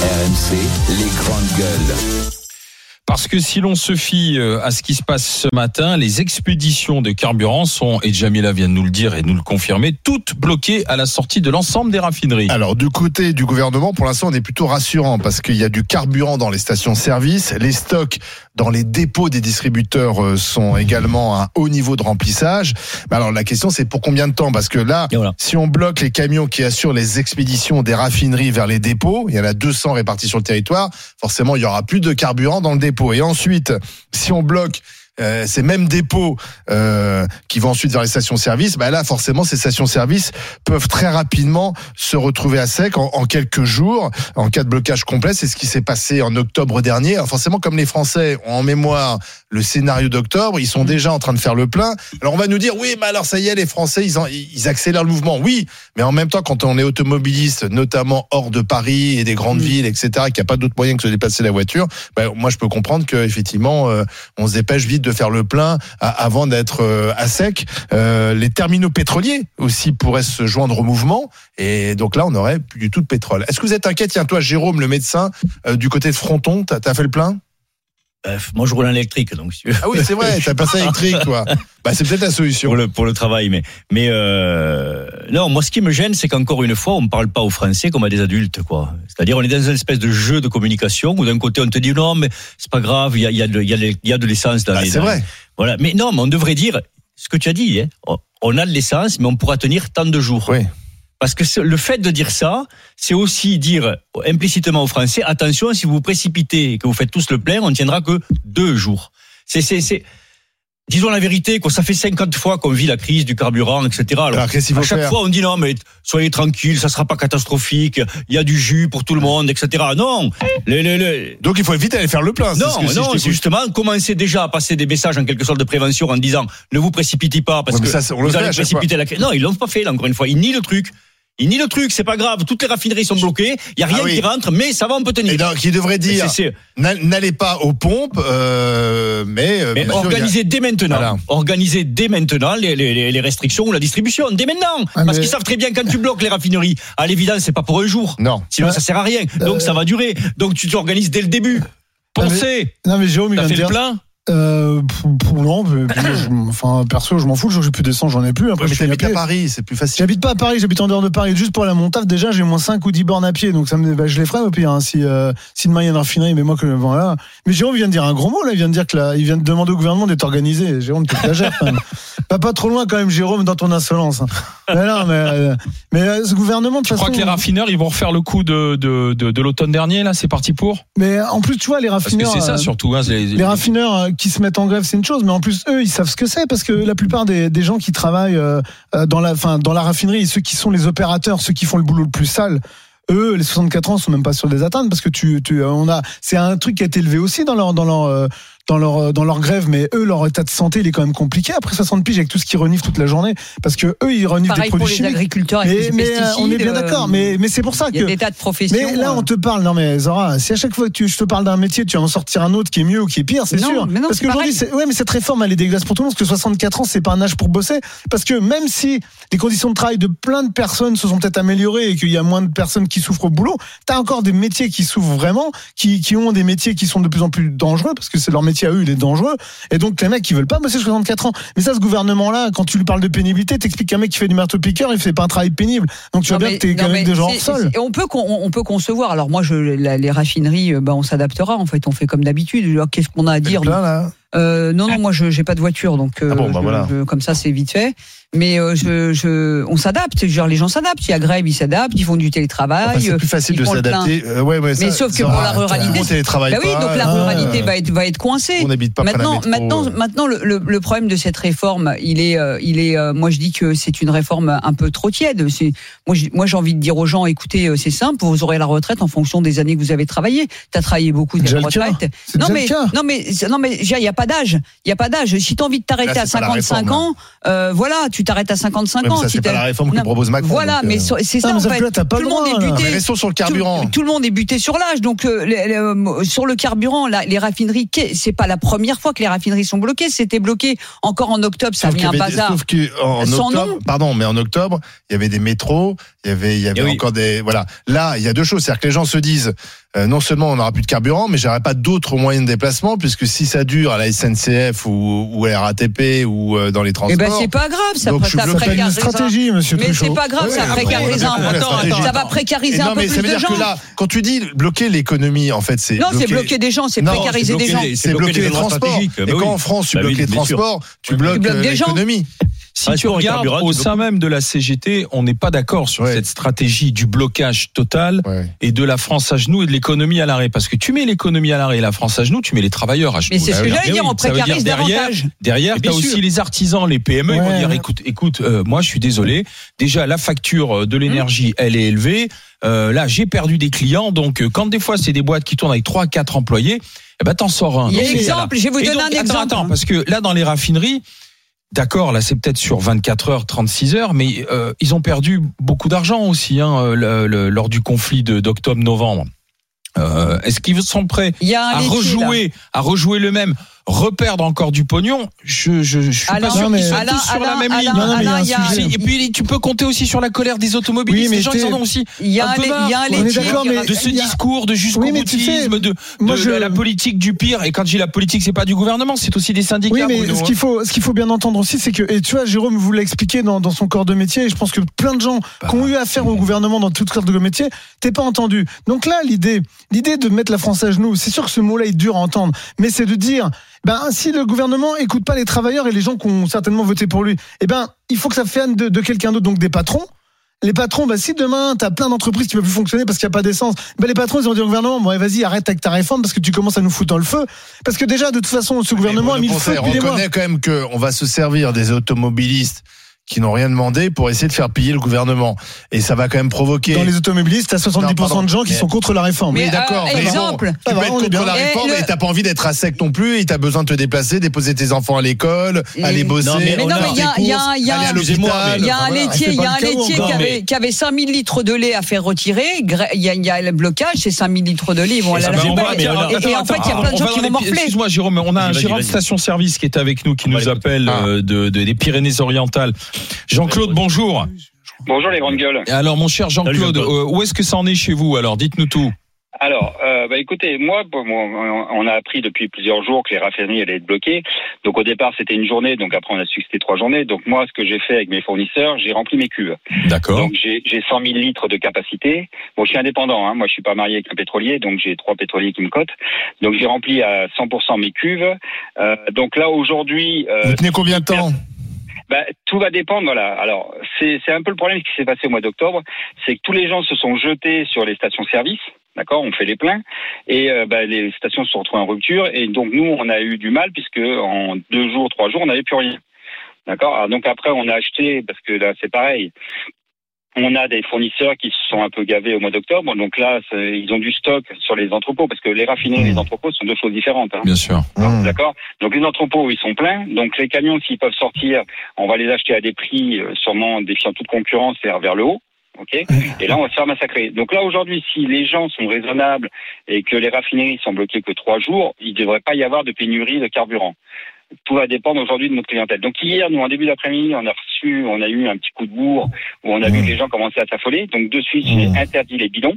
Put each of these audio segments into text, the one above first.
RMC, les grandes gueules. Parce que si l'on se fie euh, à ce qui se passe ce matin, les expéditions de carburant sont, et Jamila vient de nous le dire et nous le confirmer, toutes bloquées à la sortie de l'ensemble des raffineries. Alors du côté du gouvernement, pour l'instant, on est plutôt rassurant parce qu'il y a du carburant dans les stations-service, les stocks dans les dépôts des distributeurs euh, sont également à un haut niveau de remplissage. Mais alors la question, c'est pour combien de temps? Parce que là, voilà. si on bloque les camions qui assurent les expéditions des raffineries vers les dépôts, il y en a 200 répartis sur le territoire, forcément, il y aura plus de carburant dans le dépôt. Et ensuite, si on bloque euh, ces mêmes dépôts euh, qui vont ensuite vers les stations-service, bah là forcément ces stations-service peuvent très rapidement se retrouver à sec en, en, quelques jours en cas de blocage complet. C'est ce qui s'est passé en octobre dernier. Alors forcément, comme les Français ont en mémoire le scénario d'octobre, ils sont déjà en train de faire le plein. Alors on va nous dire oui, mais alors ça y est, les Français ils, en, ils accélèrent le mouvement. Oui, mais en même temps, quand on est automobiliste, notamment hors de Paris et des grandes mmh. villes, etc., qu'il n'y a pas d'autre moyen que de se déplacer la voiture, bah, moi je peux comprendre qu'effectivement euh, on se dépêche vite de faire le plein avant d'être euh, à sec. Euh, les terminaux pétroliers aussi pourraient se joindre au mouvement et donc là on n'aurait plus du tout de pétrole. Est-ce que vous êtes inquiet? Tiens toi Jérôme, le médecin euh, du côté de Fronton, t'as as fait le plein? Bref, moi je roule en électrique donc. Ah oui c'est vrai, t'as passé électrique toi. Bah c'est peut-être la solution pour le pour le travail, mais mais euh, non, moi ce qui me gêne c'est qu'encore une fois on ne parle pas aux Français comme à des adultes quoi. C'est-à-dire on est dans une espèce de jeu de communication où d'un côté on te dit non mais c'est pas grave, il y a il y a de il y a de l'essence dans bah, les. C'est vrai. Voilà, mais non, mais on devrait dire ce que tu as dit. Hein. On a de l'essence, mais on pourra tenir tant de jours. Oui. Parce que le fait de dire ça, c'est aussi dire implicitement aux Français attention, si vous vous précipitez et que vous faites tous le plein, on ne tiendra que deux jours. C'est c'est c'est disons la vérité, quoi. Ça fait 50 fois qu'on vit la crise du carburant, etc. Alors, Alors à chaque fois, on dit non, mais soyez tranquille, ça sera pas catastrophique. Il y a du jus pour tout le monde, etc. Non. Donc il faut éviter d'aller faire le plein. Non, ce que, non, si justement commencer déjà à passer des messages en quelque sorte de prévention en disant ne vous précipitez pas parce ouais, que ça, vous allez précipiter la crise. Non, ils l'ont pas fait là encore une fois. Ils nient le truc. Il nie le truc, c'est pas grave. Toutes les raffineries sont bloquées. Il y a rien ah oui. qui rentre, mais ça va, on peut tenir. Et donc, il devrait dire n'allez pas aux pompes, euh, mais, mais bien organisez a... dès maintenant. Voilà. Organisez dès maintenant les, les, les, restrictions ou la distribution. Dès maintenant. Ah, Parce mais... qu'ils savent très bien quand tu bloques les raffineries. À l'évidence, c'est pas pour un jour. Non. Sinon, ouais. ça sert à rien. Donc, euh... ça va durer. Donc, tu t'organises dès le début. Pensez. Non, mais Jérôme, il vient de dire... plein euh, pour, non, je, enfin perso, je m'en fous. Que j'ai plus d'essence, j'en ai plus. Après, ouais, mais je à Paris, c'est plus facile. J'habite pas à Paris, j'habite en dehors de Paris. Juste pour la montave, déjà, j'ai moins 5 ou 10 bornes à pied, donc ça me, bah, je les ferai au pire. Hein, si, euh, si demain il y a une raffinerie, mais moi que voilà. Mais Jérôme vient de dire un gros mot là. Il vient de dire que là, il vient de demander au gouvernement d'être organisé. Jérôme, tu exagères quand même. pas, pas trop loin quand même, Jérôme, dans ton insolence. Hein. Mais non, mais, euh, mais euh, ce gouvernement. De tu façon, crois que les raffineurs, ils vont refaire le coup de de, de, de l'automne dernier là C'est parti pour? Mais en plus, tu vois, les raffineurs. Parce que c'est ça surtout. Hein, les, les raffineurs qui se mettent en grève, c'est une chose, mais en plus eux, ils savent ce que c'est parce que la plupart des, des gens qui travaillent euh, dans la, fin, dans la raffinerie, ceux qui sont les opérateurs, ceux qui font le boulot le plus sale. Eux, les 64 ans sont même pas sûrs de les atteindre parce que tu, tu on a, c'est un truc qui a été élevé aussi dans leur, dans leur, euh, dans leur, dans leur grève, mais eux, leur état de santé, il est quand même compliqué après 60 piges avec tout ce qu'ils reniflent toute la journée, parce que eux, ils reniflent Pareil des produits pour les chimiques. agriculteurs mais, avec mais les pesticides, on est bien d'accord, mais, mais c'est pour ça il y a que. des tas de professions. Mais là, euh, on te parle, non mais Zora, si à chaque fois que tu, je te parle d'un métier, tu vas en sortir un autre qui est mieux ou qui est pire, c'est sûr. mais non, parce qu'aujourd'hui, ouais, mais cette réforme, elle est dégueulasse pour tout le monde, parce que 64 ans, c'est pas un âge pour bosser. Parce que même si les conditions de travail de plein de personnes se sont peut-être améliorées et qu'il y a moins de personnes qui souffrent au boulot, t'as encore des métiers qui souffrent vraiment, qui, qui ont des métiers qui sont de plus en plus dangereux, parce que c'est leur métier à eux, il est dangereux. Et donc, les mecs qui veulent pas bosser 64 ans. Mais ça, ce gouvernement-là, quand tu lui parles de pénibilité, t'expliques qu'un mec qui fait du marteau-piqueur, il fait pas un travail pénible. Donc tu vois bien que t'es quand même gens hors sol. c'est- On peut, con- on peut concevoir. Alors moi, je, la- les raffineries, euh, bah, on s'adaptera. En fait, on fait comme d'habitude. Qu'est-ce qu'on a à dire Plein, là. Euh, Non, non, moi, je j'ai pas de voiture, donc euh, Ah bon, bah je- voilà. je- comme ça, c'est vite fait. Mais euh, je, je, on s'adapte. Genre, les gens s'adaptent. Il y a grève, ils s'adaptent. Ils font du télétravail. Enfin, c'est plus facile de s'adapter. Euh, ouais, ouais, Mais ça- sauf que pour la ruralité, monde télétravaille Bah oui, donc la euh, ruralité va être va être coincée. On n'habite pas près Maintenant, métro, maintenant, maintenant, le, le, le problème de cette réforme, il est, euh, il est. euh, moi, je dis que c'est une réforme un peu trop tiède. C'est, moi, j'ai- moi, j'ai envie de dire aux gens, écoutez, c'est simple, vous aurez la retraite en fonction des années que vous avez travaillé. Tu as travaillé beaucoup, t'as la retraite. Non mais, non mais, non mais, il y a pas d'âge. Il y a pas d'âge. Si tu as envie de t'arrêter à c'est pas la 55 réforme, ans, euh, voilà, tu t'arrêtes à 55 Ouais, mais ans. ça, Si c'est pas la réforme que propose Macron. Voilà, donc, mais euh, c'est ça Non, mais en fait. là, pas Tout le monde droit, est buté. Sur le Tout- carburant. Tout, le monde est buté sur l'âge. Donc euh, les- les, euh, sur le carburant, là, les raffineries, c'est pas la première fois que les raffineries sont bloquées. C'était bloqué encore en octobre. Ça a Sauf mis un bazar. sauf qu'en octobre, pardon, mais en octobre, il y avait des métros, il y avait, il y avait Eh encore des, voilà. Là, il y a deux choses, c'est-à-dire que les gens se disent, euh, non seulement on n'aura plus de carburant, mais j'aurai pas d'autres moyens de déplacement, puisque si ça dure à la SNCF ou, ou à la RATP ou euh, dans les Eh transports. ben c'est pas grave, ça, Donc, ça bloque Ça une stratégie, monsieur Mais c'est pas grave, Ouais, ça précarise un peu. Ça va précariser un non, peu mais ça plus veut de dire gens. que là, quand tu dis bloquer l'économie, en fait, c'est Non, c'est bloquer- des gens, c'est précariser des gens. c'est bloquer les transports. stratégiques. Et Bah quand en France tu Bah bloques les transports, tu bloques euh, l'économie. Si Ah, tu regardes au sein même de la CGT, on n'est pas d'accord sur Ouais. cette stratégie du blocage total Ouais. et de la France à genoux et de l'économie à l'arrêt. Parce que tu mets l'économie à l'arrêt et la France à genoux, tu mets les travailleurs à genoux. Mais c'est ce Bah que oui. j'allais dire, on précarise derrière- davantage. Derrière, Et tu as aussi les artisans, les PME, ils vont dire écoute, écoute, euh, moi je suis désolé. Déjà, la facture de Hum. l'énergie, elle est élevée. Euh, là, j'ai perdu des clients. Donc, euh, quand des fois c'est des boîtes qui tournent avec trois, quatre employés, eh ben t'en sors un. Il y a exemple, je vais vous donner donc, un attends, exemple. Attends, parce que là, dans les raffineries, d'accord, là, c'est peut-être sur 24 heures, 36 heures, mais euh, ils ont perdu beaucoup d'argent aussi hein, le- le- lors du conflit de- d'octobre-novembre. Euh, Est-ce qu'ils sont prêts à là. rejouer, à rejouer le même, reperdre encore du pognon Je, je, je suis Alain, pas sûr qu'ils Alain, tous sur la même ligne. Alain, Non, non, mais il y a Alain, un il y a- sujet. Et puis tu peux compter aussi sur la colère des automobilistes. Oui, mais les gens ils en ont aussi Il y a un peu marre. il de ce il discours de jusqu'au boutisme, de, de la politique du pire. Et quand je dis la politique, c'est pas du gouvernement, c'est aussi des syndicats. Oui, mais Bruno, ce hein. qu'il faut, ce qu'il faut bien entendre aussi, c'est que, et tu vois, Jérôme vous l'a expliqué dans, dans son corps de métier, et je pense que plein de gens qui ont eu affaire au gouvernement dans toutes sortes de métiers, t'es pas entendu. Donc là, l'idée, l'idée de mettre la France à genoux, c'est sûr que ce mot-là est dur à entendre, mais c'est de dire, ben, si le gouvernement écoute pas les travailleurs et les gens qui ont certainement voté pour lui, eh ben, il faut que ça vienne de, de quelqu'un d'autre, donc des patrons. Les patrons, bah, si demain t'as plein d'entreprises qui peuvent plus fonctionner parce qu'il n'y a pas d'essence, bah, les patrons ils vont dire au gouvernement, bon, vas-y, arrête avec ta réforme parce que tu commences à nous foutre dans le feu. Parce que déjà, de toute façon, ce gouvernement a mis le feu on reconnaît quand même qu'on va se servir des automobilistes qui n'ont rien demandé pour essayer de faire piller le gouvernement. Et ça va quand même provoquer. Dans les automobilistes, t'as 70% Non, pardon. de gens qui Mais- sont contre la réforme. Mais, Oui, d'accord. euh, mais bon, exemple. tu peux être on est contre bien. la réforme le- et t'as pas envie d'être à sec non plus et t'as besoin de te déplacer, déposer tes enfants à l'école, Et- aller bosser. Non, mais Mais non, mais il y a, il y a, il y a- aller à Excusez-moi, l'hôpital. Il y a un voilà. laitier, c'est il y a pas un le cas, laitier encore, qui mais- avait, qui avait 5000 litres de lait à faire retirer. Il y a, y a le blocage, c'est 5000 litres de lait. Ils vont aller à la Ah mais Et- en fait, il y a plein de gens qui vont morfler. Excuse-moi, Jérôme, on a un gérant de station-service qui est avec nous, qui nous appelle Ah. euh, de, de- des Pyrénées-Orientales. Jean-Claude, bonjour. Bonjour les grandes gueules. Alors, mon cher Jean-Claude, euh, où est-ce que ça en est chez vous Alors, dites-nous tout. Alors, euh, bah écoutez, moi, bon, on a appris depuis plusieurs jours que les raffineries allaient être bloquées. Donc au départ, c'était une journée, donc après on a su que c'était trois journées. Donc moi, ce que j'ai fait avec mes fournisseurs, j'ai rempli mes cuves. D'accord. Donc j'ai j'ai 100 000 litres de capacité. Bon, je suis indépendant, hein. moi je suis pas marié avec un pétrolier, donc j'ai trois pétroliers qui me cotent. Donc j'ai rempli à 100% mes cuves. Euh, donc là aujourd'hui, euh, Vous tenez combien de temps? Bah, tout va dépendre, voilà. Alors, c'est un peu le problème qui s'est passé au mois d'octobre, c'est que tous les gens se sont jetés sur les stations-service, d'accord On fait les pleins, et euh, bah, les stations se sont retrouvées en rupture, et donc nous, on a eu du mal, puisque en deux jours, trois jours, on n'avait plus rien. D'accord Donc après, on a acheté, parce que là, c'est pareil, on a des fournisseurs qui se sont un peu gavés au mois d'octobre, donc là, c'est- ils ont du stock sur les entrepôts, parce que les raffineries et les entrepôts sont deux choses différentes. hein. Bien sûr. Mmh. D'accord? Donc les entrepôts, ils sont pleins. Donc les camions, s'ils peuvent sortir, on va les acheter à des prix euh, sûrement défiant toute concurrence, vers le haut. Ok? Et là, on va se faire massacrer. Donc là, aujourd'hui, si les gens sont raisonnables et que les raffineries sont bloquées que trois jours, il ne devrait pas y avoir de pénurie de carburant. Tout va dépendre aujourd'hui de notre clientèle. Donc hier, nous, en début d'après-midi, on a reçu, on a eu un petit coup de bourre où on a vu Mmh. que les gens commençaient à s'affoler. Donc de suite, j'ai Mmh. interdit les bidons.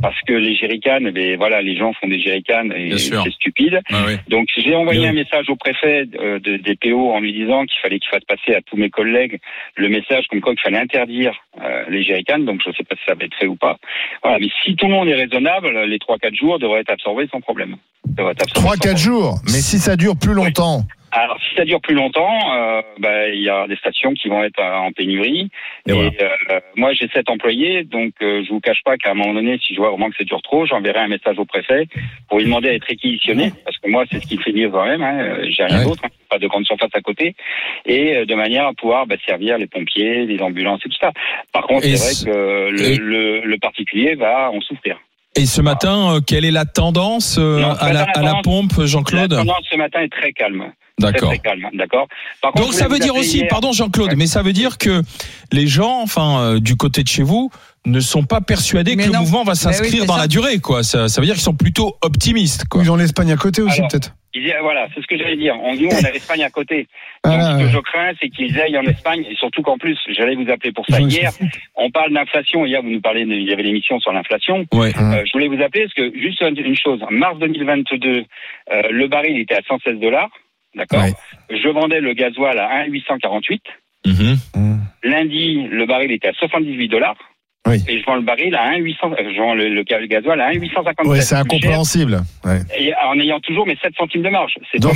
Parce que les jerrycans, bien, voilà, les gens font des jerrycans et c'est stupide. Ah oui. Donc j'ai envoyé un message au préfet euh, de- des PO en lui disant qu'il fallait qu'il fasse passer à tous mes collègues le message comme quoi qu'il fallait interdire euh, les jerrycans. Donc je ne sais pas si ça va être fait ou pas. Voilà, mais si tout le monde est raisonnable, les 3-4 jours devraient être absorbés sans problème. Devraient être absorbés sans 3-4 problème. jours. Mais si ça dure plus longtemps. Alors si ça dure plus longtemps, euh, bah, il y a des stations qui vont être euh, en pénurie. Et Et, voilà. euh, moi j'ai sept employés, donc euh, je vous cache pas qu'à un moment donné, si je vois vraiment que ça dure trop, j'enverrai un message au préfet pour lui demander d'être réquisitionné, parce que moi c'est ce qui me fait vivre quand même. Hein, euh, j'ai rien Ouais. d'autre, hein, pas de grande surface à côté, et euh, de manière à pouvoir bah, servir les pompiers, les ambulances et tout ça. Par contre, c'est ce- vrai que le, le, le particulier va en souffrir. Et ce matin, euh, quelle est la tendance euh, Non, à, la, matin, la à la tendance- pompe, La Jean-Claude tendance ce matin est très calme. D'accord. d'accord. Donc ça veut dire aussi, hier- pardon Jean-Claude, Ouais. mais ça veut dire que les gens, enfin euh, du côté de chez vous, ne sont pas persuadés Mais que le mouvement va oui, s'inscrire dans ça. la durée, quoi. Ça, ça veut dire qu'ils sont plutôt optimistes, quoi. Ils ont l'Espagne à côté aussi, peut-être. Voilà, c'est ce que j'allais dire. On, nous, on a l'Espagne à côté. Donc, Ah, ce que je crains, c'est qu'ils aillent en Espagne, et surtout qu'en plus, j'allais vous appeler pour ça hier. On parle d'inflation. Hier, vous nous parlez, de- il y avait l'émission sur l'inflation. Ouais. Hum. Euh, je voulais vous appeler parce que juste une chose. En mars 2022, euh, le baril était à 116 dollars. D'accord? Ouais. Je vendais le gasoil à 1,848. Mhm. Hum. Lundi, le baril était à 78 dollars. Oui. Et je vends le baril à 1,800. euh, Je vends le, le, le gasoil à 1,857. Ouais, c'est incompréhensible. Ouais. Et en ayant toujours mes 7 centimes de marge. C'est Donc.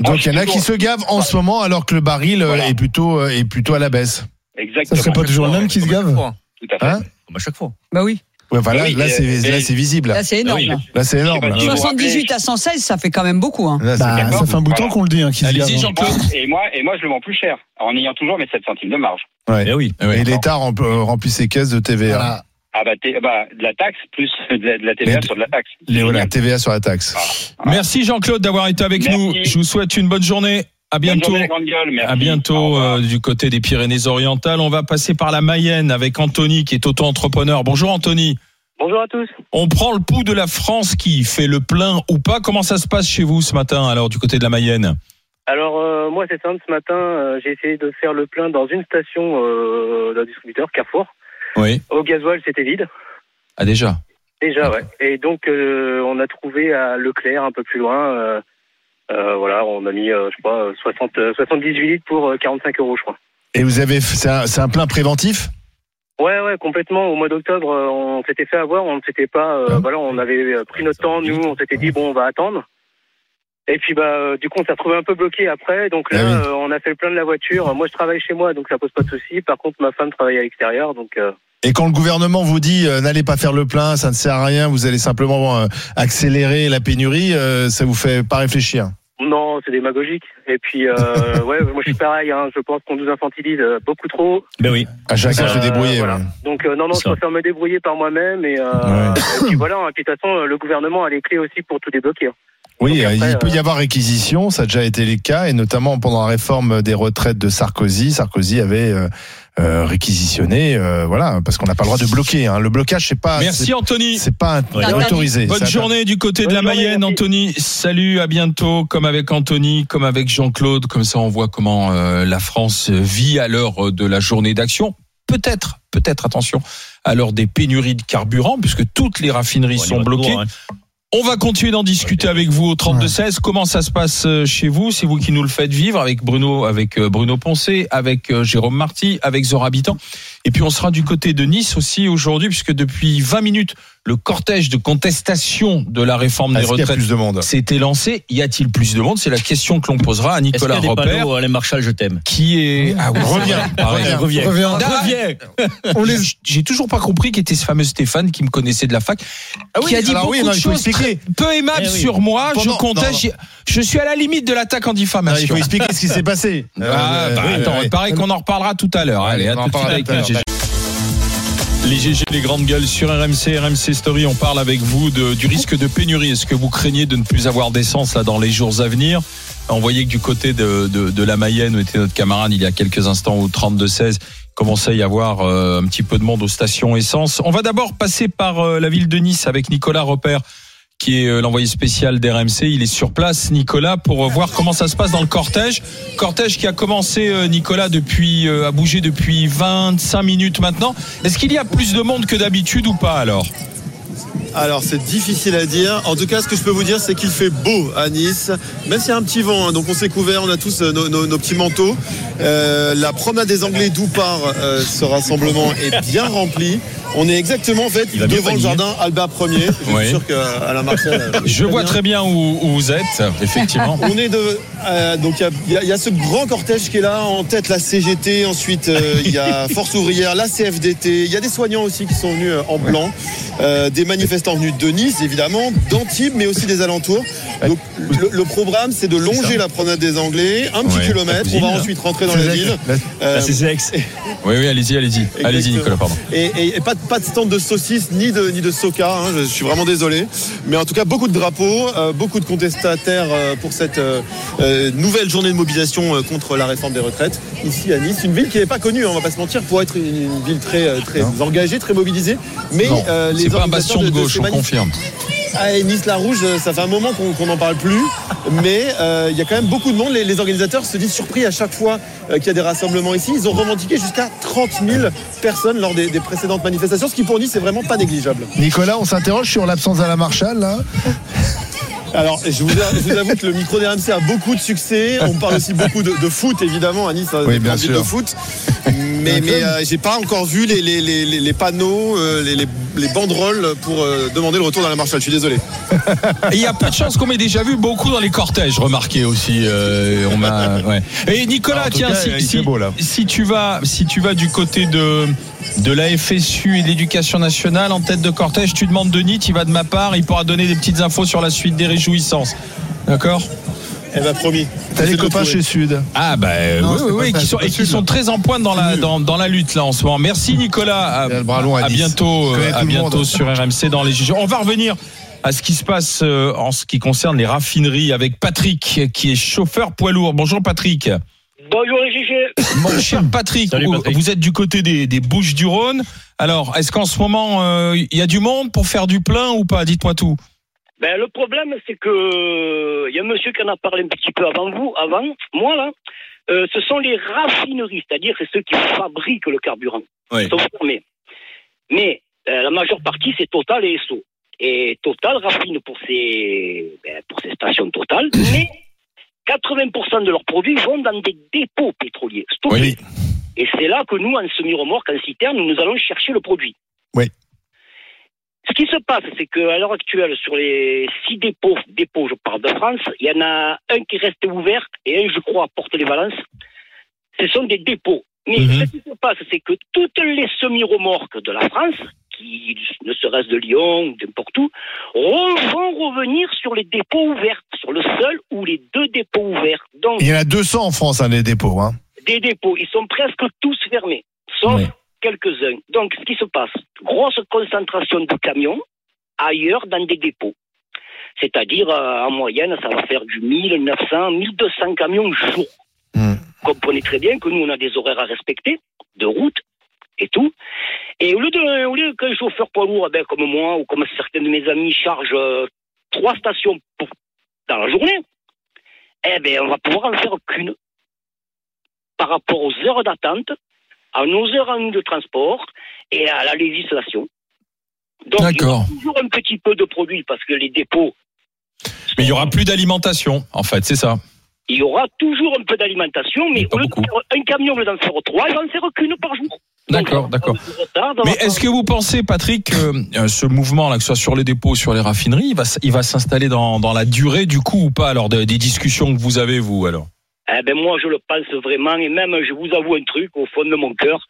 Donc il y en a qui se gavent en ce moment alors que le baril euh, Voilà. est plutôt euh, est plutôt à la baisse. Ça Exactement. serait pas toujours le même qui se gave Tout à fait. Hein Comme à chaque fois. Bah oui. Ouais, Oui, là c'est mais- là c'est visible. Là, c'est énorme. Ah oui, là. Là c'est énorme. Je sais là. pas si- 78 à 116, ça fait quand même beaucoup. Hein. Là, Bah, ça fait un bout de temps qu'on le dit, hein, Allez-y, hein. Jean-Claude. Et moi, et moi, je le vends plus cher, en ayant toujours mes 7 centimes de marge. Ouais. Eh oui. Et l'État rempl- euh, remplit ses caisses de TVA. Voilà. Ah bah, bah, de la taxe plus de la, de la TVA Mais- sur de la taxe. Les, voilà, Génial. TVA sur la taxe. Merci Jean-Claude d'avoir été avec Merci. nous. Je vous souhaite une bonne journée. À Bonne bientôt. journée, la grande gueule, merci. À bientôt euh, du côté des Pyrénées-Orientales. On va passer par la Mayenne avec Anthony qui est auto-entrepreneur. Bonjour Anthony. Bonjour à tous. On prend le pouls de la France qui fait le plein ou pas. Comment ça se passe chez vous ce matin alors du côté de la Mayenne? Alors euh, moi c'est simple, ce matin euh, j'ai essayé de faire le plein dans une station euh, d'un distributeur, Carrefour. Oui. Au gasoil c'était vide, Ah déjà. déjà ouais. Et donc euh, on a trouvé à Leclerc un peu plus loin, euh, voilà, on a mis euh, je crois 60, euh, 78 litres pour euh, 45 euros je crois. Et vous avez c'est un, c'est un plein préventif? Ouais ouais complètement. Au mois d'octobre on s'était fait avoir, on ne s'était pas, euh, voilà, on avait pris notre temps, nous on s'était dit bon on va attendre. Et puis bah euh, du coup on s'est retrouvé un peu bloqué après, donc là Ah oui. euh, on a fait le plein de la voiture. Moi je travaille chez moi donc ça pose pas de souci. Par contre ma femme travaille à l'extérieur donc euh, Et quand le gouvernement vous dit euh, n'allez pas faire le plein, ça ne sert à rien, vous allez simplement euh, accélérer la pénurie, euh, ça vous fait pas réfléchir? Non c'est démagogique. Et puis euh, ouais moi je suis pareil, hein, je pense qu'on nous infantilise beaucoup trop. Ben oui. À chacun Euh, se débrouiller. voilà. ouais. Donc euh, non non je préfère me débrouiller par moi-même et, euh, Ouais. et puis voilà. Et puis de toute façon le gouvernement a les clés aussi pour tout débloquer. Oui, euh, après, il peut y euh, avoir réquisition, ça a déjà été le cas, et notamment pendant la réforme des retraites de Sarkozy. Sarkozy avait euh, réquisitionné, euh, voilà, parce qu'on n'a pas le droit de bloquer. Hein. Le blocage, c'est pas, Merci Anthony. c'est pas autorisé. Bonne journée du côté de Bonne la journée, Mayenne, merci. Anthony. Salut, à bientôt. Comme avec Anthony, comme avec Jean-Claude. Comme ça, on voit comment euh, la France vit à l'heure de la journée d'action. Peut-être, peut-être, attention, à l'heure des pénuries de carburant, puisque toutes les raffineries sont bloquées. hein. On va continuer d'en discuter avec vous au 32-16. Comment ça se passe euh, chez vous? C'est vous qui nous le faites vivre avec Bruno, avec euh, Bruno Poncé, avec euh, Jérôme Marty, avec Zora Habitant. Et puis on sera du côté de Nice aussi aujourd'hui, puisque depuis 20 minutes, le cortège de contestation de la réforme des retraites s'était lancé. Y a-t il plus de monde? C'est la question que l'on posera à Est-ce qu'il y Nicolas a des panneaux, Alain Marchal, je t'aime qui est ah oui, Reviens, reviens. Reviens. Reviens. Reviens. On les- J'ai toujours pas compris qui était ce fameux Stéphane qui me connaissait de la fac, Ah oui, qui a dit beaucoup oui, non, de choses très- peu aimables Eh oui. sur moi. je Pendant- conteste. non, Je suis à la limite de l'attaque en Non, il diffamation. faut expliquer ce qui s'est passé. Ah, Euh, bah, euh, attends, il paraît qu'on en reparlera tout à l'heure. Allez, à tout de suite avec les. GG. Les grandes gueules sur RMC, RMC Story, on parle avec vous du risque de pénurie. Est-ce que vous craignez de ne plus avoir d'essence là dans les jours à venir? On voyait que du côté de, la Mayenne, où était notre camarade il y a quelques instants au 32-16, il commençait à y avoir euh, un petit peu de monde aux stations essence. On va d'abord passer par euh, la ville de Nice avec Nicolas Repère qui est euh, l'envoyé spécial d'RMC. Il est sur place, Nicolas, pour euh, voir comment ça se passe dans le cortège. Cortège qui a commencé, euh, Nicolas, depuis à bouger depuis 25 minutes maintenant. Est-ce qu'il y a plus de monde que d'habitude ou pas alors? Alors c'est difficile à dire. En tout cas, ce que je peux vous dire, c'est qu'il fait beau à Nice, même s'il y a un petit vent. hein. donc on s'est couvert, on a tous nos, nos- nos petits manteaux. Euh, la promenade des Anglais d'où part euh, ce rassemblement est bien remplie. On est exactement en fait Il va bien devant le jardin Albert 1er. Je suis sûr qu'Alain Marcel. euh, Je vois très bien où, où vous êtes, effectivement. On est de euh, donc il y a- y, y ce grand cortège qui est là en tête la CGT ensuite euh, il y a Force ouvrière la CFDT il y a des soignants aussi qui sont venus euh, en blanc euh, des manifestants venus de Nice évidemment d'Antibes mais aussi des alentours Donc le, le programme, c'est de longer la promenade des Anglais, un petit Ouais, kilomètre. On va ensuite rentrer dans la ville. Euh. Oui, oui, allez-y, allez-y. Allez-y. Nicolas, pardon. Et, et- et pas, de- pas de stand de saucisses ni de, ni de soca, hein, je, suis vraiment désolé. Mais en tout cas, beaucoup de drapeaux, euh, beaucoup de contestataires euh, pour cette euh, nouvelle journée de mobilisation contre la réforme des retraites. Ici à Nice, une ville qui n'est pas connue, hein, on va pas se mentir, pour être une, une ville très, très engagée, très mobilisée. Mais les C'est pas un bastion de gauche, on confirme. Ah, et Nice la Rouge, euh, ça fait un moment qu'on n'en parle plus, mais euh, il y a quand même beaucoup de monde. Les, les organisateurs se disent surpris à chaque fois euh, qu'il y a des rassemblements ici. Ils ont revendiqué jusqu'à 30 000 personnes lors des, des précédentes manifestations, ce qui pour Nice c'est vraiment pas négligeable. Nicolas, on s'interroge sur l'absence d'Alain Marshall, là. Alors, je vous, je vous avoue que le micro des RMC a beaucoup de succès. On parle aussi beaucoup de, de foot, évidemment, à Nice, hein, Oui, bien sûr. de foot. Mais, mais euh, j'ai pas encore vu les, les, les, les- les panneaux, euh, les, les, les banderoles pour euh, demander le retour d'Alain Marshall. Je suis désolé. Il y a peu de chances qu'on m'ait déjà vu beaucoup dans les cortèges, remarquez aussi. euh, on ouais. Et Nicolas, tiens, cas, si, beau, là. si tu vas, si tu vas du côté de de la FSU et de l'Éducation nationale en tête de cortège, tu demandes Denis, il va de ma part, il pourra donner des petites infos sur la suite des réjouissances. D'accord? Elle m'a promis. T'as les copains chez Sud. Ah bah euh, Non, oui, oui, pas oui, ça, qui sont, et qui Sud. sont très en pointe dans la dans, dans la lutte là en ce moment. Merci Nicolas. À, à à Nice. bientôt, euh, à bientôt monde. sur RMC dans les juges. On va revenir à ce qui se passe euh, en ce qui concerne les raffineries avec Patrick qui est chauffeur poids lourd. Bonjour Patrick. Bonjour les GG. Mon cher Patrick, Salut, vous- Patrick. vous êtes du côté des, des Bouches du Rhône. Alors, est-ce qu'en ce moment euh, il y a du monde pour faire du plein ou pas? Dites-moi tout. Ben, le problème, c'est que il y a un monsieur qui en a parlé un petit peu avant vous, avant moi là. Euh, ce sont les raffineries, c'est-à-dire c'est ceux qui fabriquent le carburant. Oui. Sont fermés. Mais euh, la majeure partie, c'est Total et Esso. Et Total raffine pour ses, ben, pour ses stations Total, mais 80% de leurs produits vont dans des dépôts pétroliers stockés. Oui. Et c'est là que nous, en semi-remorque, en citerne, nous allons chercher le produit. Oui. Ce qui se passe, c'est qu'à l'heure actuelle, sur les six dépôts, dépôts, je parle de France, il y en a un qui reste ouvert et un, je crois, à Porte-les-Valences. Ce sont des dépôts. Mais Mhm. ce qui se passe, c'est que toutes les semi-remorques de la France, qui ne serait-ce de Lyon ou n'importe où, vont revenir sur les dépôts ouverts, sur le seul ou les deux dépôts ouverts. Donc, Il y en a 200 en France, hein, les dépôts. Hein. des dépôts, ils sont presque tous fermés, sauf Oui. Quelques-uns. Donc, ce qui se passe, grosse concentration de camions ailleurs dans des dépôts. C'est-à-dire, euh, en moyenne, ça va faire du 1900, 1200 camions jour. Hmm. Comprenez très bien que nous, on a des horaires à respecter, de route et tout. Et au lieu, de, au lieu qu'un chauffeur poids lourd, eh ben, comme moi ou comme certains de mes amis, charge euh, trois stations pour- dans la journée, eh ben, on va pouvoir en faire qu'une par rapport aux heures d'attente, à nos heures en de transport et à la législation. Donc, il y aura toujours un petit peu de produits parce que les dépôts, Mais il y aura plus d'alimentation, en fait, c'est ça. il y aura toujours un peu d'alimentation, mais Mais pas au lieu de beaucoup. faire un camion lieu d'en faire trois, il va en faire qu'une par jour. D'accord, va d'accord. va Mais est-ce que vous pensez, Patrick, que euh, ce mouvement, là, que ce soit sur les dépôts, sur les raffineries, il va, il va s'installer dans, dans la durée du coup ou pas? Alors de- des discussions que vous avez vous alors Eh ben moi, je le pense vraiment, et même, je vous avoue un truc au fond de mon cœur.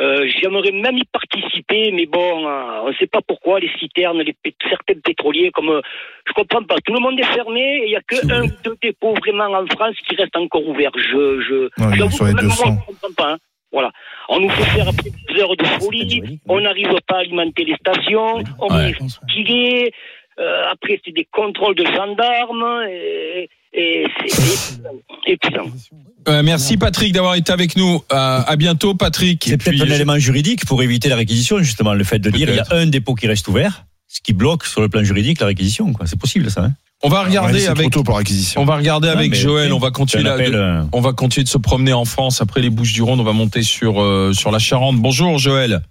Euh, J'aimerais même y participer, mais bon, euh, on ne sait pas pourquoi les citernes, les certains pétroliers, comme euh, je comprends pas. Tout le monde est fermé, et il y a que un vrai. ou deux dépôts vraiment en France qui restent encore ouverts. Je, je, Ouais, j'avoue que les même 200. moi, je comprends pas. hein. Voilà. On nous fait faire après des heures de folie, on n'arrive pas à alimenter les stations, on Ouais. est fatigué. euh, après, c'est des contrôles de gendarmes, et, et c'est épuisant. Euh, Merci Patrick d'avoir été avec nous. Euh, à bientôt Patrick. C'est peut-être un élément juridique pour éviter la réquisition, justement, le fait de dire il y a un dépôt qui reste ouvert, ce qui bloque sur le plan juridique la réquisition. quoi. C'est possible ça. Hein on va regarder c'est avec, trop tôt pour on va regarder Non, avec Joël. On va continuer là, appel, euh, on va continuer de se promener en France après les Bouches du Rhône. On va monter sur euh, sur la Charente. Bonjour Joël.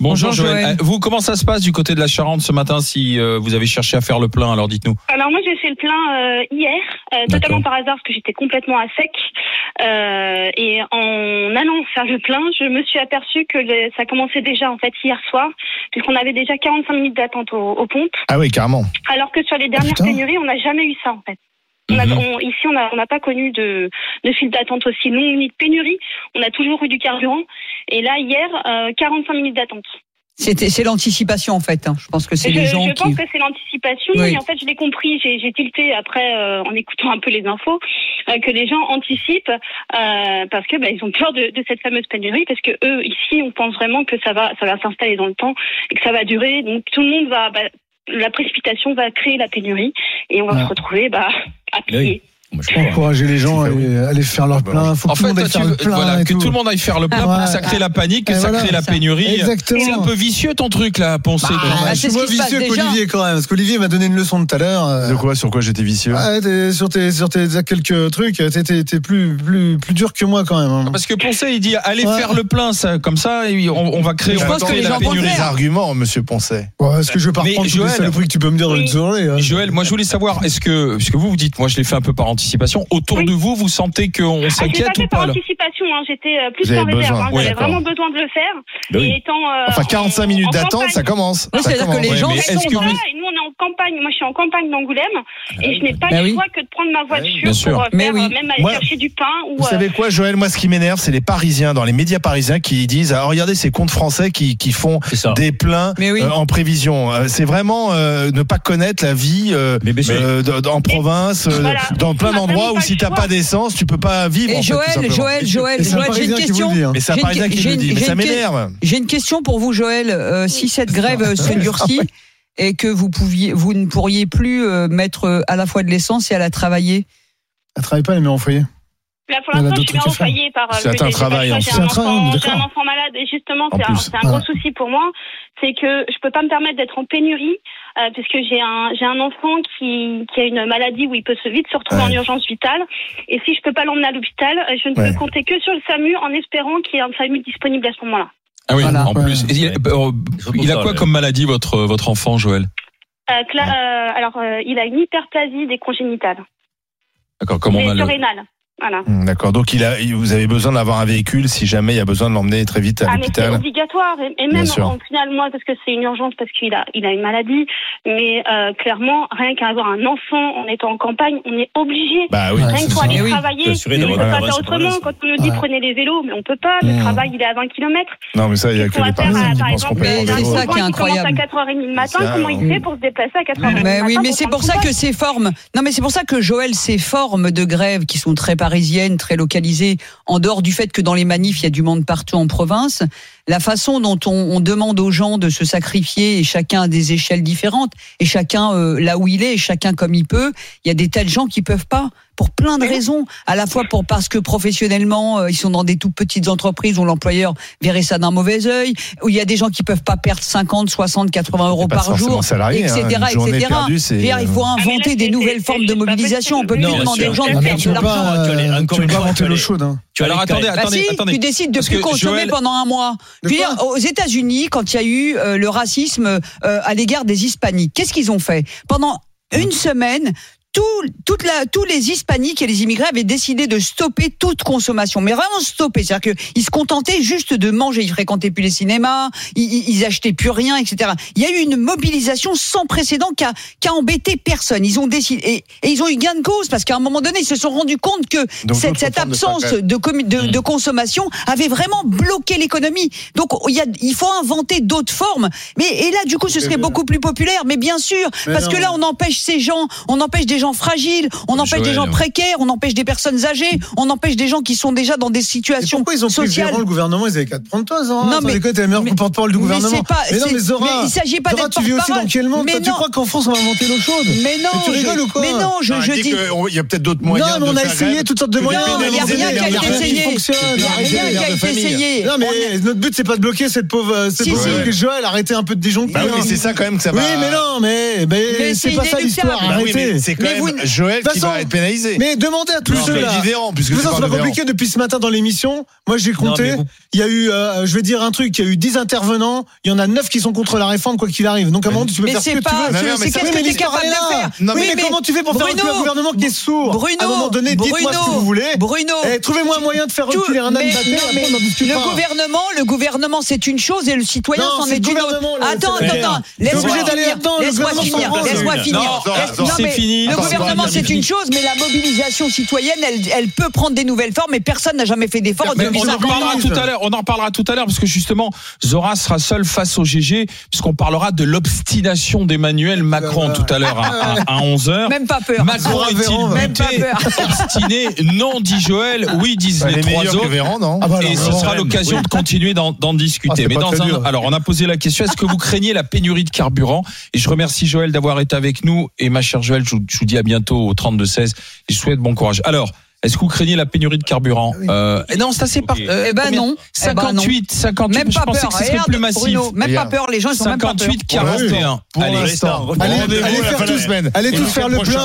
Bonjour. Joël. Joël. Vous comment ça se passe du côté de la Charente ce matin si euh, vous avez cherché à faire le plein Alors dites-nous. Alors moi j'ai fait le plein euh, hier, euh, totalement par hasard parce que j'étais complètement à sec. Euh, et en allant faire le plein, je me suis aperçue que le- ça commençait déjà en fait hier soir, puisqu'on avait déjà 45 minutes d'attente aux, aux pompes, Ah oui, carrément. alors que sur les dernières putain. pénuries, on n'a jamais eu ça en fait. On a- Mhm. on- ici, on n'a on pas connu de, de file d'attente aussi longue ni de pénurie. On a toujours eu du carburant. Et là, hier, euh, 45 minutes d'attente. C'était- C'est l'anticipation en fait. hein. Je pense que c'est je, les gens je qui. pense que c'est l'anticipation Oui. et en fait je l'ai compris, j'ai j'ai tilté après euh, en écoutant un peu les infos euh, que les gens anticipent euh, parce que bah, ils ont peur de, de cette fameuse pénurie parce que eux ici on pense vraiment que ça va ça va s'installer dans le temps et que ça va durer donc tout le monde va bah, la précipitation va créer la pénurie et on va se retrouver bah, à pied. Ouais. Encourager les gens à aller, aller faire leur plein. Faut que En tout le fait, monde toi, aille tu veux- le plein. voilà, que tout le monde aille faire le plein, Ouais. ça crée la panique, Et ça voilà, crée la ça. pénurie. Exactement. C'est un peu vicieux ton truc là, Poncé. Bah, quand même. Ah, je suis ce moins vicieux qu'Olivier quand même, parce qu'Olivier m'a donné une leçon tout à l'heure. euh, De quoi Sur quoi j'étais vicieux? T'es- sur tes sur tes quelques trucs, t'es- plus plus plus dur que moi quand même. hein. Parce que Poncé, il dit allez Ouais. faire le plein, ça, comme ça, on, on va créer, Je pense que les la gens vont le. Les arguments, monsieur Poncet. Est-ce que je vais pas Joël- saloperies que tu peux me dire dans une journée hein? Joël, moi je voulais savoir, est-ce que, puisque vous vous dites, moi je l'ai fait un peu par anticipation, autour Oui. de vous, vous sentez qu'on Ah, s'inquiète pas ou fait par pas là anticipation, hein, j'étais euh, plus en réserve. hein, Ouais, J'avais vraiment besoin de le faire. Oui. Et étant, euh, Enfin, 45 en- minutes en d'attente, ça commence. C'est-à-dire que commence. les Ouais, gens mais Mais on est en campagne, moi je suis en campagne d'Angoulême et je n'ai pas Bah le oui. choix que de prendre ma voiture bien sûr. pour euh, Mais faire, oui. euh, même aller Moi- chercher du pain ou Vous euh, savez quoi, Joël? Moi, ce qui m'énerve, c'est les Parisiens, dans les médias parisiens, qui disent ah, regardez ces comptes français qui, qui font des pleins oui. euh, en prévision. Euh, C'est vraiment euh, ne pas connaître la vie euh, euh, en province, euh, Voilà. dans plein d'endroits où si t'as pas d'essence, tu peux pas vivre. en Et fait, tout Joël, simplement. Joël, Joël, Joël, j'ai une question. hein. Mais c'est un J'ai une- Parisien qui le dit, mais ça m'énerve. J'ai une question pour vous, Joël. Euh, si cette grève euh, se durcit et que vous pouviez, vous ne pourriez plus euh, mettre euh, à la fois de l'essence et à la travailler. Elle travaille pas, elle met en foyer. Là, pour l'instant, je suis à faire. envoyée par. euh, C'est le un travail, le. J'ai un, C'est un travail, enfant- j'ai d'accord. un enfant malade et justement, En c'est un, gros souci pour moi. C'est que je peux pas me permettre d'être en pénurie euh, puisque j'ai un j'ai un enfant qui qui a une maladie où il peut se vite se retrouver Ouais. en urgence vitale. Et si je peux pas l'emmener à l'hôpital, je ne Ouais. peux compter que sur le SAMU en espérant qu'il y ait un SAMU disponible à ce moment-là. Ah oui, Voilà. en plus. Il, euh, il a ça, quoi comme maladie votre votre enfant, Joël? Euh, cla- euh, alors, euh, il a une hyperplasie des congénitales, D'accord, comment on a le... surrénales. Voilà. Hum, D'accord. Donc il a, il- vous avez besoin d'avoir un véhicule si jamais il y a besoin de l'emmener très vite à Ah mais c'est l'hôpital. obligatoire et, même en final moi parce que c'est une urgence parce qu'il a il a une maladie mais euh, clairement rien qu'à avoir un enfant en étant en campagne on est obligé Bah oui. Rien que pour aller oui. travailler on d'avoir peut pas faire autrement quand on nous dit Ouais. prenez les vélos mais on peut pas le Mmh. travail il est à 20 km Non mais ça il y a que les faire, Parisiens euh, qui par pensent complètement un c'est ça qui est commence à incroyable. 4h30 le matin comment il fait pour se déplacer à 4h30 Mais le oui, matin mais c'est pour ça que ces formes, non, mais c'est pour ça que Joël, ces formes de grève qui sont très parisiennes, très localisées, en dehors du fait que dans les manifs, il y a du monde partout en province, la façon dont on, on demande aux gens de se sacrifier et chacun à des échelles différentes et chacun euh, là où il est et chacun comme il peut, il y a des tas de gens qui peuvent pas pour plein de raisons, à la fois pour parce que professionnellement euh, ils sont dans des toutes petites entreprises où l'employeur verrait ça d'un mauvais œil, où il y a des gens qui peuvent pas perdre 50, 60, 80 euros par jour, salarié, etc., hein. Etc. perdue, dire, il faut Ah, là, inventer des c'est- nouvelles formes de mobilisation. On peut possible. plus Non, demander aux gens de Ah, perdre de l'argent. euh, encore une pas fois, les- chaude. hein. Tu Alors attendez, Bah attendez, si, attendez. tu décides de Parce plus consommer Joël- pendant un mois. Dire, aux États-Unis, quand il y a eu euh, le racisme euh, à l'égard des Hispaniques, qu'est-ce qu'ils ont fait? Pendant une semaine, tout, toute la, tous les hispaniques et les immigrés avaient décidé de stopper toute consommation, mais vraiment stopper. C'est-à-dire qu'ils se contentaient juste de manger. Ils fréquentaient plus les cinémas, ils, ils- achetaient plus rien, etc. Il y a eu une mobilisation sans précédent qui a, qui a embêté personne. Ils ont décidé et, et ils ont eu gain de cause parce qu'à un moment donné, ils se sont rendus compte que Donc, cette, cette de absence de, de, de consommation avait vraiment bloqué l'économie. Donc il, y a, il faut inventer d'autres formes. Mais et là, du coup, ce serait beaucoup plus populaire. Mais bien sûr, Mais parce non. que là, on empêche ces gens, on empêche des gens fragiles, on empêche des gens précaires, on empêche des personnes âgées, on empêche des gens qui sont déjà dans des situations pourquoi ils ont pris sociales. Véran, le gouvernement Ils avaient qu'à te prendre toi, Zora. Non, Non, mais- t'es la meilleure mais- porte-parole du gouvernement. pas- mais non, mais Zora. mais il s'agit pas Zora, d'être tu vis aussi dans quel monde Mais Toi, Tu non. crois qu'en France, on va inventer l'eau chaude Mais non, Mais tu rigoles je, ou quoi mais non, je, Non, je dis. que Il y a peut-être d'autres Non, moyens. mais on a essayé toutes sortes de moyens. Non, il y a rien qui a été essayé. fonctionne. Il y a rien qui a été essayé. Non, On mais notre but, c'est pas de bloquer cette pauvre, cette pauvre si. Joël. Arrêtez un peu de disjoncter. Bah oui, mais c'est ça quand même que ça va. Oui, mais non, mais, mais, Mais c'est pas ça l'histoire. Bah Arrêtez. c'est quand Mais même vous- Joël De qui va être pénalisé. Mais demandez à tous Non, ceux mais là. je dis Véran, puisque De toute c'est façon, pas c'est compliqué depuis ce matin dans l'émission. Moi, j'ai compté. vous- Il y a eu, euh, je vais dire un truc, il y a eu 10 intervenants. Il y en a 9 qui sont contre la réforme, quoi qu'il arrive. Donc, à un moment, tu peux Mais faire ce c'est que tu pas, veux. C'est non, c'est mais ça- qu'est-ce que tu capable de faire. Oui, mais, comment tu fais pour faire Bruno, reculer un gouvernement qui est sourd Bruno, À un moment donné, dites-moi ce que Bruno, vous voulez. Bruno, Eh, trouvez-moi un moyen de faire Tout- reculer un âne le gouvernement, le gouvernement, c'est une chose et le citoyen c'en c'est est une autre. Attends, c'est attends, Laisse-moi finir. Laisse-moi finir. Laisse-moi c'est fini. Le gouvernement, c'est une chose, mais la mobilisation citoyenne, elle, elle peut prendre des nouvelles formes, mais personne n'a jamais fait d'efforts Mais depuis on en 50 ans. reparlera tout à l'heure. On en reparlera tout à l'heure parce que justement, Zora sera seul face au GG puisqu'on parlera de l'obstination d'Emmanuel Macron tout à l'heure à, à, 11 h Même pas peur. Macron est-il Véran, Même pas buté, peur. obstiné Non, dit Joël. Oui, disent Bah, les les trois autres. Véran, non Ah bah alors, Et ce sera l'occasion oui. de continuer d'en Ah, discuter. c'est Mais dans un, alors, on a posé la question est-ce que vous craignez la pénurie de carburant? Et je remercie Joël d'avoir été avec nous. Et ma chère Joël, je vous, vous dis à bientôt au 32 16. Et je vous souhaite bon courage. Alors. Est-ce que vous craignez la pénurie de carburant euh, et Non, c'est assez par. euh, Eh ben combien non. Eh ben non. 58, 58. Même je pas pensais peur. que ce serait Regarde, plus massif. Bruno, même Regarde. pas peur. Les gens, ils sont même pas peur. 58, 41. Pour Allez. Allez, allez la faire tous, semaine. allez tous faire le plein.